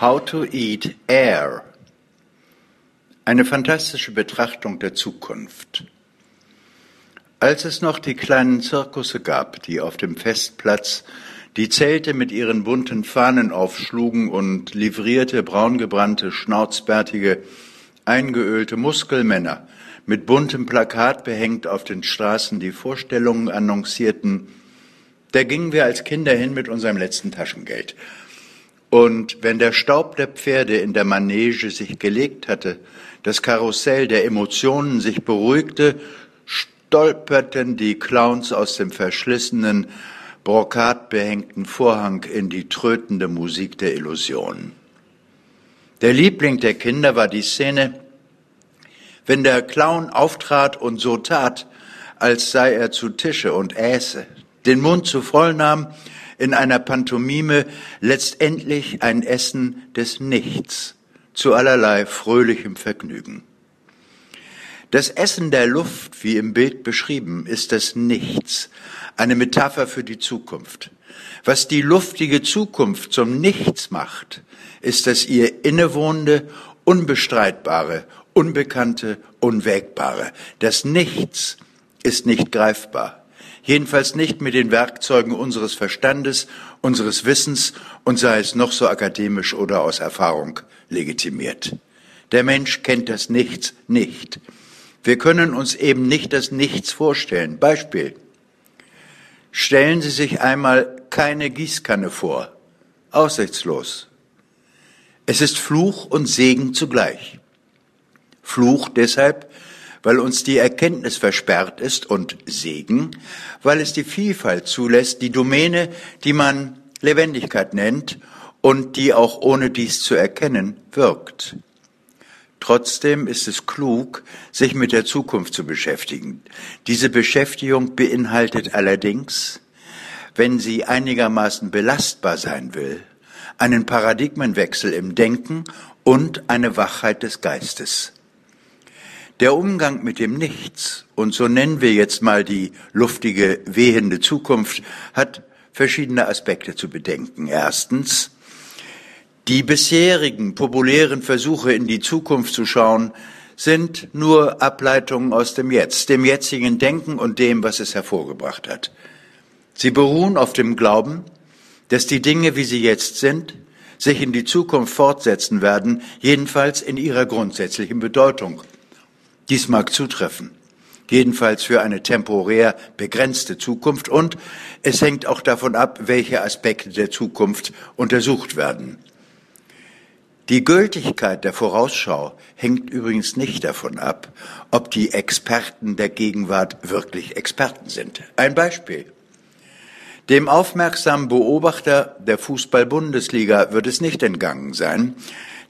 How to Eat Air. Eine fantastische Betrachtung der Zukunft. Als es noch die kleinen Zirkusse gab, die auf dem Festplatz die Zelte mit ihren bunten Fahnen aufschlugen und livrierte, braungebrannte, schnauzbärtige, eingeölte Muskelmänner mit buntem Plakat behängt auf den Straßen die Vorstellungen annoncierten, da gingen wir als Kinder hin mit unserem letzten Taschengeld und wenn der Staub der Pferde in der Manege sich gelegt hatte, das Karussell der Emotionen sich beruhigte, stolperten die Clowns aus dem verschlissenen, brokatbehängten Vorhang in die trötende Musik der Illusion. Der Liebling der Kinder war die Szene, wenn der Clown auftrat und so tat, als sei er zu Tische und äße, den Mund zu voll nahm in einer Pantomime letztendlich ein Essen des Nichts zu allerlei fröhlichem Vergnügen. Das Essen der Luft, wie im Bild beschrieben, ist das Nichts, eine Metapher für die Zukunft. Was die luftige Zukunft zum Nichts macht, ist das ihr innewohnende, unbestreitbare, unbekannte, unwägbare. Das Nichts ist nicht greifbar jedenfalls nicht mit den Werkzeugen unseres Verstandes, unseres Wissens und sei es noch so akademisch oder aus Erfahrung legitimiert. Der Mensch kennt das Nichts nicht. Wir können uns eben nicht das Nichts vorstellen. Beispiel. Stellen Sie sich einmal keine Gießkanne vor. Aussichtslos. Es ist Fluch und Segen zugleich. Fluch deshalb, weil uns die Erkenntnis versperrt ist und Segen, weil es die Vielfalt zulässt, die Domäne, die man Lebendigkeit nennt und die auch ohne dies zu erkennen wirkt. Trotzdem ist es klug, sich mit der Zukunft zu beschäftigen. Diese Beschäftigung beinhaltet allerdings, wenn sie einigermaßen belastbar sein will, einen Paradigmenwechsel im Denken und eine Wachheit des Geistes. Der Umgang mit dem Nichts, und so nennen wir jetzt mal die luftige, wehende Zukunft, hat verschiedene Aspekte zu bedenken. Erstens, die bisherigen populären Versuche in die Zukunft zu schauen, sind nur Ableitungen aus dem Jetzt, dem jetzigen Denken und dem, was es hervorgebracht hat. Sie beruhen auf dem Glauben, dass die Dinge, wie sie jetzt sind, sich in die Zukunft fortsetzen werden, jedenfalls in ihrer grundsätzlichen Bedeutung. Dies mag zutreffen, jedenfalls für eine temporär begrenzte Zukunft und es hängt auch davon ab, welche Aspekte der Zukunft untersucht werden. Die Gültigkeit der Vorausschau hängt übrigens nicht davon ab, ob die Experten der Gegenwart wirklich Experten sind. Ein Beispiel. Dem aufmerksamen Beobachter der Fußball-Bundesliga wird es nicht entgangen sein,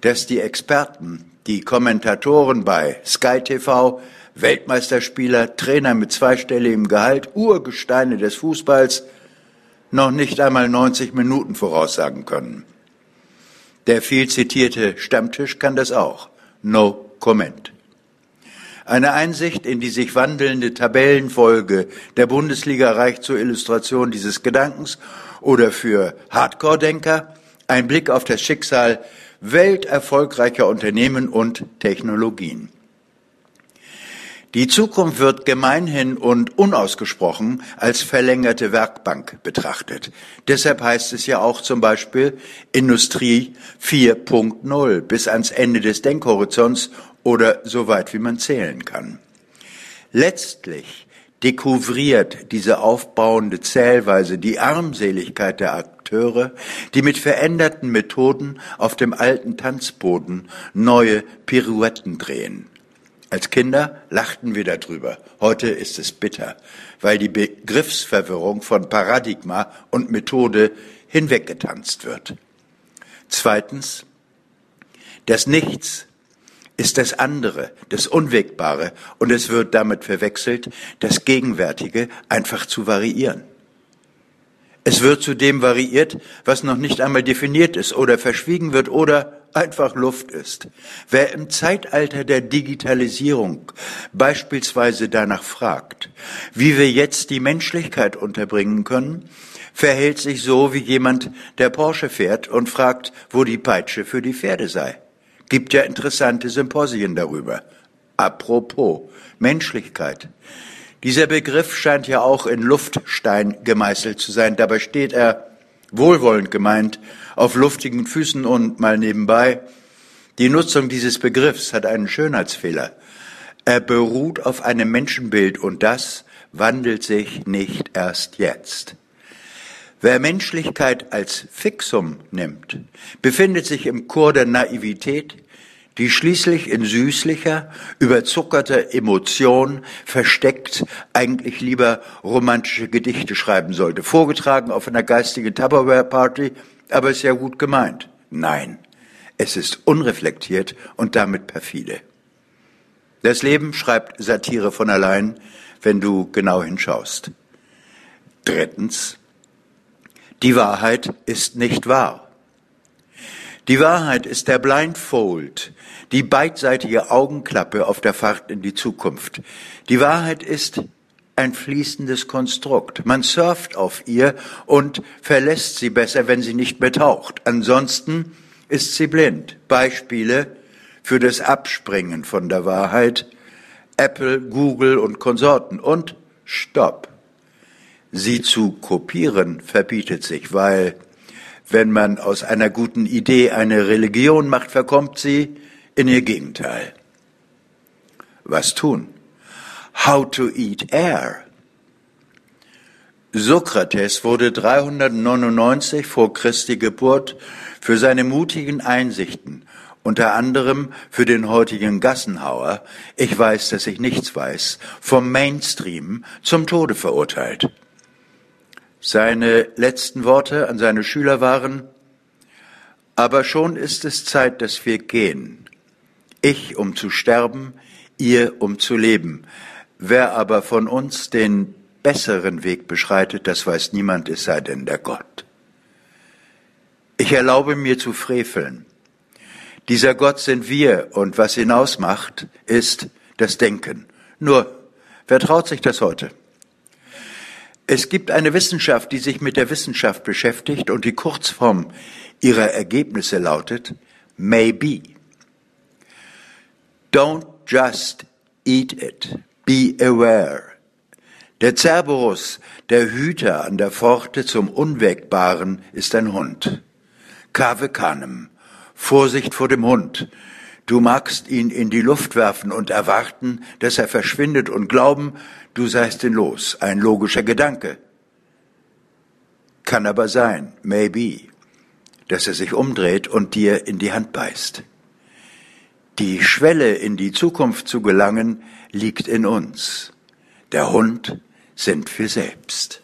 dass die Experten die Kommentatoren bei Sky TV, Weltmeisterspieler, Trainer mit zweistelligem Gehalt, Urgesteine des Fußballs noch nicht einmal 90 Minuten voraussagen können. Der viel zitierte Stammtisch kann das auch. No comment. Eine Einsicht in die sich wandelnde Tabellenfolge der Bundesliga reicht zur Illustration dieses Gedankens oder für Hardcore-Denker ein Blick auf das Schicksal welterfolgreicher Unternehmen und Technologien. Die Zukunft wird gemeinhin und unausgesprochen als verlängerte Werkbank betrachtet. Deshalb heißt es ja auch zum Beispiel Industrie 4.0 bis ans Ende des Denkhorizonts oder so weit wie man zählen kann. Letztlich dekouvriert diese aufbauende Zählweise die Armseligkeit der Akteure, die mit veränderten Methoden auf dem alten Tanzboden neue Pirouetten drehen. Als Kinder lachten wir darüber. Heute ist es bitter, weil die Begriffsverwirrung von Paradigma und Methode hinweggetanzt wird. Zweitens, das Nichts ist das andere, das Unwegbare, und es wird damit verwechselt, das Gegenwärtige einfach zu variieren. Es wird zu dem variiert, was noch nicht einmal definiert ist oder verschwiegen wird oder einfach Luft ist. Wer im Zeitalter der Digitalisierung beispielsweise danach fragt, wie wir jetzt die Menschlichkeit unterbringen können, verhält sich so wie jemand, der Porsche fährt und fragt, wo die Peitsche für die Pferde sei. Gibt ja interessante Symposien darüber. Apropos Menschlichkeit. Dieser Begriff scheint ja auch in Luftstein gemeißelt zu sein. Dabei steht er, wohlwollend gemeint, auf luftigen Füßen und mal nebenbei. Die Nutzung dieses Begriffs hat einen Schönheitsfehler. Er beruht auf einem Menschenbild und das wandelt sich nicht erst jetzt. Wer Menschlichkeit als Fixum nimmt, befindet sich im Chor der Naivität, die schließlich in süßlicher, überzuckerter Emotion versteckt eigentlich lieber romantische Gedichte schreiben sollte, vorgetragen auf einer geistigen Tupperware-Party, aber ja gut gemeint. Nein, es ist unreflektiert und damit perfide. Das Leben schreibt Satire von allein, wenn du genau hinschaust. Drittens, die Wahrheit ist nicht wahr. Die Wahrheit ist der Blindfold, die beidseitige Augenklappe auf der Fahrt in die Zukunft. Die Wahrheit ist ein fließendes Konstrukt. Man surft auf ihr und verlässt sie besser, wenn sie nicht mehr taucht. Ansonsten ist sie blind. Beispiele für das Abspringen von der Wahrheit. Apple, Google und Konsorten. Und Stopp. Sie zu kopieren verbietet sich, weil wenn man aus einer guten Idee eine Religion macht, verkommt sie in ihr Gegenteil. Was tun? How to eat air. Sokrates wurde 399 vor Christi Geburt für seine mutigen Einsichten, unter anderem für den heutigen Gassenhauer, ich weiß, dass ich nichts weiß, vom Mainstream zum Tode verurteilt. Seine letzten Worte an seine Schüler waren, aber schon ist es Zeit, dass wir gehen. Ich, um zu sterben, ihr, um zu leben. Wer aber von uns den besseren Weg beschreitet, das weiß niemand, es sei denn der Gott. Ich erlaube mir zu freveln. Dieser Gott sind wir und was ihn ausmacht, ist das Denken. Nur, wer traut sich das heute? Es gibt eine Wissenschaft, die sich mit der Wissenschaft beschäftigt und die Kurzform ihrer Ergebnisse lautet maybe. Don't just eat it. Be aware. Der Cerberus, der Hüter an der Pforte zum Unwägbaren, ist ein Hund. Cave canem. Vorsicht vor dem Hund. Du magst ihn in die Luft werfen und erwarten, dass er verschwindet und glauben, du seist ihn los. Ein logischer Gedanke. Kann aber sein, maybe, dass er sich umdreht und dir in die Hand beißt. Die Schwelle in die Zukunft zu gelangen liegt in uns. Der Hund sind wir selbst.